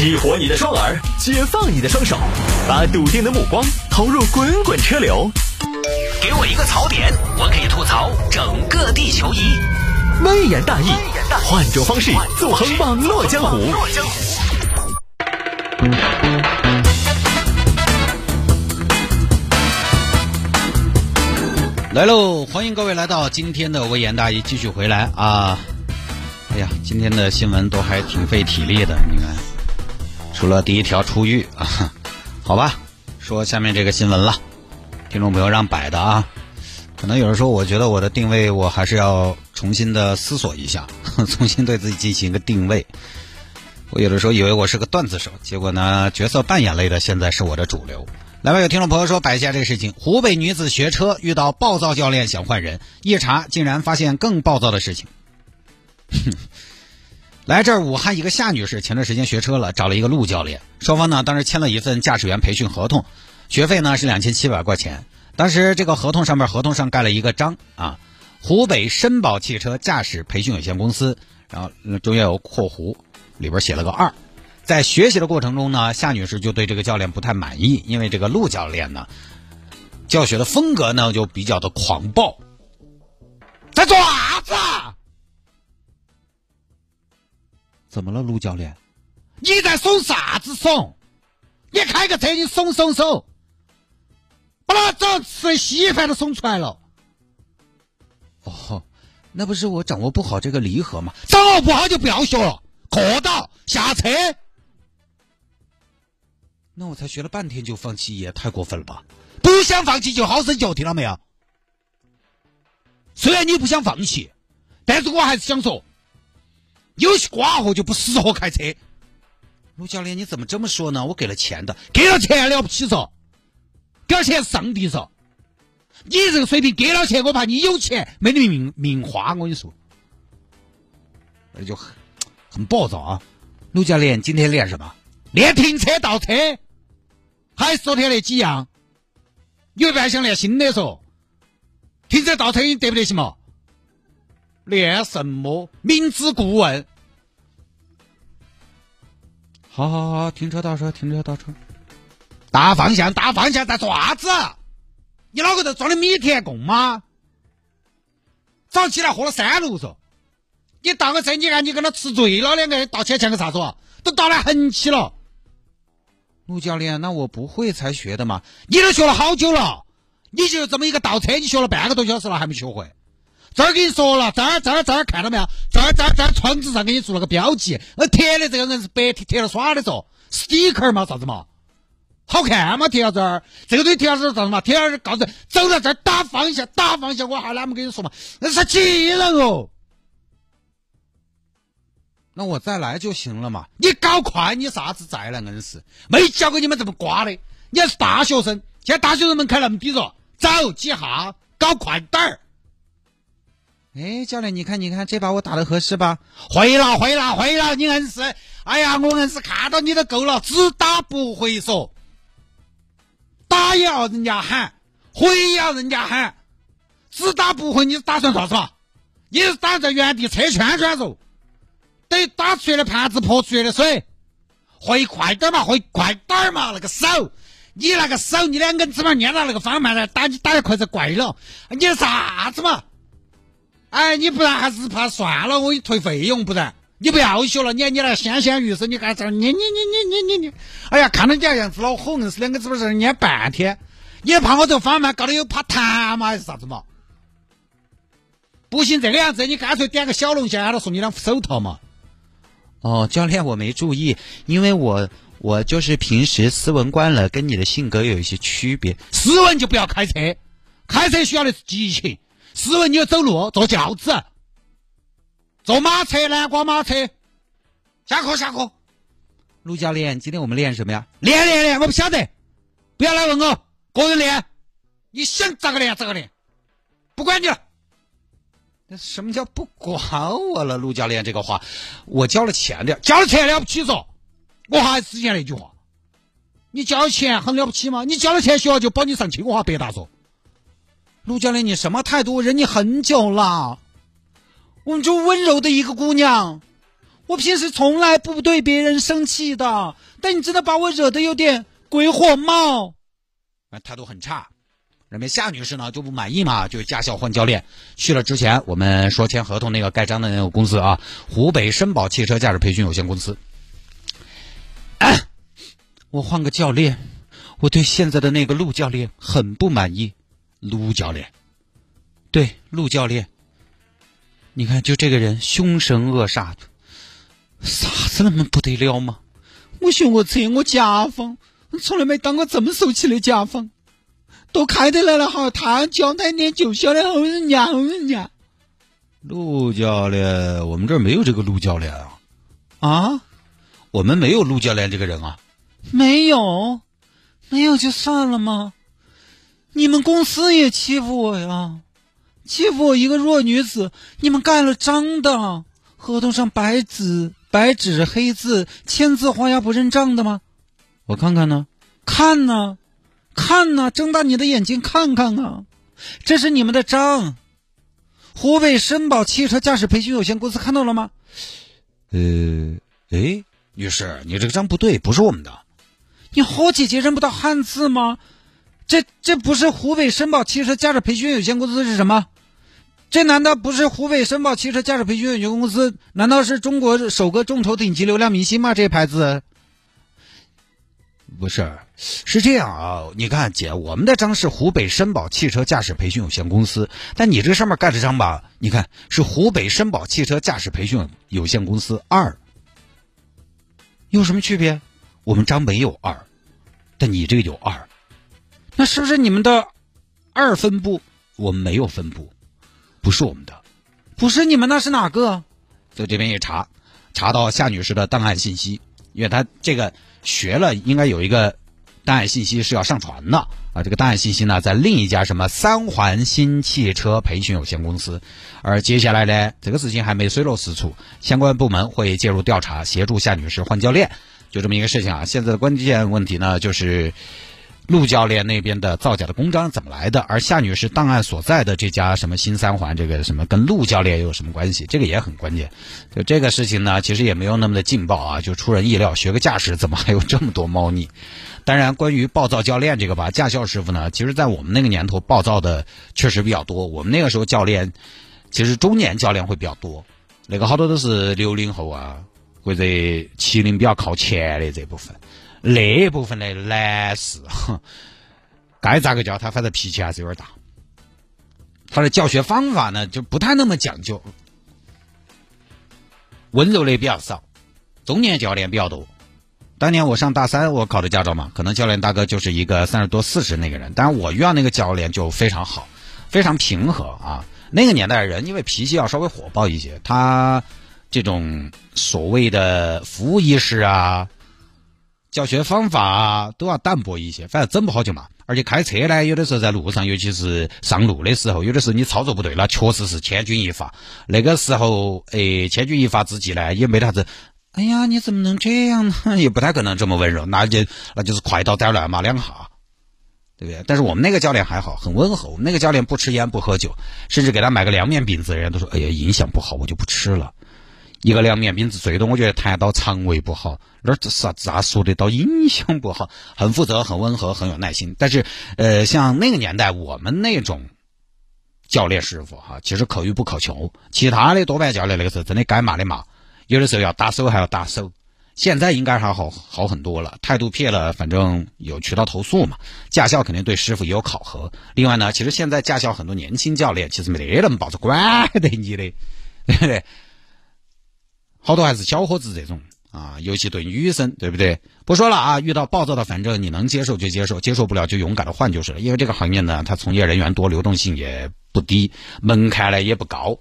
激活你的双耳，解放你的双手，把笃定的目光投入滚滚车流。给我一个槽点，我可以吐槽整个地球仪。微言大义，换种方式纵横网络江湖。来喽！欢迎各位来到今天的微言大义，继续回来啊！哎呀，今天的新闻都还挺费体力的，你看，除了第一条出狱啊，好吧，说下面这个新闻了，听众朋友让摆的啊，可能有人说，我觉得我的定位我还是要重新的思索一下，重新对自己进行一个定位。我有的时候以为我是个段子手，结果呢，角色扮演类的现在是我的主流。来吧，有听众朋友说摆一下这个事情：湖北女子学车遇到暴躁教练想换人，一查竟然发现更暴躁的事情。哼 来这儿，武汉一个夏女士前段时间学车了，找了一个陆教练，双方呢当时签了一份驾驶员培训合同，学费呢是两千七百块钱。当时这个合同上面合同上盖了一个章啊，湖北申宝汽车驾驶培训有限公司，然后中间有括弧，里边写了个二。在学习的过程中呢，夏女士就对这个教练不太满意，因为这个陆教练呢，教学的风格呢就比较的狂暴。在做啥子？怎么了，陆教练？你在怂啥子怂？你开个车你怂怂怂，把那早吃稀饭都怂出来了。哦，那不是我掌握不好这个离合吗？掌握不好就不要学了，课到下车。那我才学了半天就放弃，也太过分了吧！不想放弃就好生学，听到没有？虽然你不想放弃，但是我还是想说，有些瓜货就不适合开车。陆教练，你怎么这么说呢？我给了钱的，给了钱了不起嗦，给了钱上帝嗦。你这个水平，给了钱，我怕你有钱没得命命花。我跟你说，那就很很暴躁啊！陆教练，今天练什么？练停车倒车。还是昨天那几样，你会不想练新的嗦？停车倒车你得不得行嘛？练什么？明知故问。好好好，停车倒车，停车倒车。大方向，大方向在做啥子？你脑壳头装的米田共吗？早起来喝了三路嗦。你倒个车，你看你跟他吃醉了，两个倒起来像个啥子？都倒来横起了。陆教练，那我不会才学的嘛？你都学了好久了，你就这么一个倒车，你学了半个多小时了还没学会？这儿跟你说了，这儿这儿这儿看到没有？在在在窗子上给你做了个标记，那贴的这个人是白贴贴了耍的嗦，sticker 嘛啥子嘛？好看嘛贴到这儿，这个东西贴到这儿啥子嘛？贴到这儿告诉走到这儿打方向，打方向，我还哪么跟你说嘛？那是技能哦。那我再来就行了嘛！你搞快，你啥子再来硬是没教过你们这么瓜的。你还是大学生，现在大学生门槛那么低着，走几下，搞快点儿。哎，教练，你看，你看，这把我打的合适吧？会了，会了，会了！你硬是，哎呀，我硬是看到你都够了，只打不回说，打也要人家喊，回也要人家喊，只打不回，你打算啥子嘛？你是打在原地车圈圈嗦？等于打出来的盘子泼出来的水，会快点嘛，会快点嘛，那个手，你那个手，你两根指板粘到那个方向盘上打，你打的快才怪了，你啥子嘛？哎，你不然还是怕算了，我给你退费用，不然你不要学了，你看你那纤纤玉手，你看这，你你你你你你你，哎呀，看到你那样子恼火，硬是两个指板在那粘半天，你怕我这个方向盘搞得有怕弹嘛，还是啥子嘛？不行，这个样子，你干脆点个小龙虾，他送你两副手套嘛。哦，教练，我没注意，因为我我就是平时斯文惯了，跟你的性格有一些区别。斯文就不要开车，开车需要的是激情。斯文你要走路，坐轿子，坐马车，南瓜马车。下课，下课。陆教练，今天我们练什么呀？练练练，我不晓得，不要来问我，个人练。你想咋个练咋个练，不管你了。那什么叫不管我了，陆教练？这个话，我交了钱的，交了钱了不起嗦。我还是之前那句话，你交了钱很了不起吗？你交了钱，学校就保你上清华北大嗦。陆教练，你什么态度？我认你很久了，我们就温柔的一个姑娘，我平时从来不对别人生气的，但你真的把我惹得有点鬼火冒。啊态度很差。那边夏女士呢就不满意嘛，就驾校换教练，去了之前我们说签合同那个盖章的那个公司啊，湖北申宝汽车驾驶培训有限公司。我换个教练，我对现在的那个陆教练很不满意。陆教练，对陆教练，你看就这个人凶神恶煞的，啥子那么不得了吗？我学我车，我甲方，从来没当过这么受气的甲方，都开得来了哈，他交代你就晓得后人家后人家。陆教练，我们这儿没有这个陆教练啊，啊，我们没有陆教练这个人啊。没有，没有就算了吗？你们公司也欺负我呀，欺负我一个弱女子。你们盖了章的，合同上白纸白纸黑字，签字画押不认账的吗？我看看呢，看呢，看呢，睁大你的眼睛看看啊！这是你们的章，湖北申宝汽车驾驶培训有限公司看到了吗？呃，哎，女士，你这个章不对，不是我们的。你好，姐姐认不到汉字吗？这这不是湖北申宝汽车驾驶培训有限公司是什么？这难道不是湖北申宝汽车驾驶培训有限公司？难道是中国首个众筹顶级流量明星吗？这牌子？不是，是这样啊。你看，姐，我们的章是湖北申宝汽车驾驶培训有限公司，但你这上面盖的章吧，你看是湖北申宝汽车驾驶培训有限公司二，有什么区别？我们章没有二，但你这个有二，那是不是你们的二分部？我们没有分部，不是我们的，不是你们那是哪个？在这边一查，查到夏女士的档案信息，因为她这个学了，应该有一个档案信息是要上传的啊。这个档案信息呢，在另一家什么三环新汽车培训有限公司，而接下来呢，这个事情还没水落石出，相关部门会介入调查，协助夏女士换教练。就这么一个事情啊！现在的关键问题呢，就是陆教练那边的造假的公章怎么来的？而夏女士档案所在的这家什么新三环，这个什么跟陆教练有什么关系？这个也很关键。就这个事情呢，其实也没有那么的劲爆啊，就出人意料。学个驾驶怎么还有这么多猫腻？当然，关于暴躁教练这个吧，驾校师傅呢，其实在我们那个年头暴躁的确实比较多。我们那个时候教练，其实中年教练会比较多，那个好多都是六零后啊。或者麒麟比较靠前的这部分，那部分的男士，该咋个教他，反正脾气还是有点大。他的教学方法呢，就不太那么讲究，温柔的比较少，中年教练比较多。当年我上大三，我考的驾照嘛，可能教练大哥就是一个三十多四十那个人，但是我遇到那个教练就非常好，非常平和啊。那个年代的人，因为脾气要稍微火爆一些，他。这种所谓的服务意识啊，教学方法啊，都要淡薄一些，反正整不好就骂。而且开车呢，有的时候在路上，尤其是上路的时候，有的时候你操作不对那，确实是千钧一发。那个时候，哎，千钧一发之际呢，也没得啥子。哎呀，你怎么能这样呢？也不太可能这么温柔，那就那就是快刀斩乱麻两下，对不对？但是我们那个教练还好，很温和。我们那个教练不吃烟不喝酒，甚至给他买个凉面饼子，人家都说：“哎呀，影响不好，我就不吃了。”一个凉面饼子，最多我觉得谈到肠胃不好，那这啥咋说得到影响不好？很负责，很温和，很有耐心。但是，呃，像那个年代，我们那种教练师傅哈，其实可遇不可求。其他的多半教练那个时候真的该骂的骂，有的时候要打手还要打手。现在应该还好好很多了，态度撇了，反正有渠道投诉嘛。驾校肯定对师傅也有考核。另外呢，其实现在驾校很多年轻教练其实没得人抱着管得你的，对不对？好多还是小伙子这种啊，尤其对女生，对不对？不说了啊，遇到暴躁的，反正你能接受就接受，接受不了就勇敢的换就是了。因为这个行业呢，它从业人员多，流动性也不低，门槛呢也不高，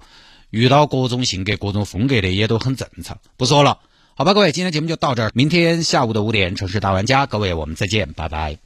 遇到各种性格、各种风格的也都很正常。不说了，好吧，各位，今天节目就到这儿，明天下午的五点，城市大玩家，各位我们再见，拜拜。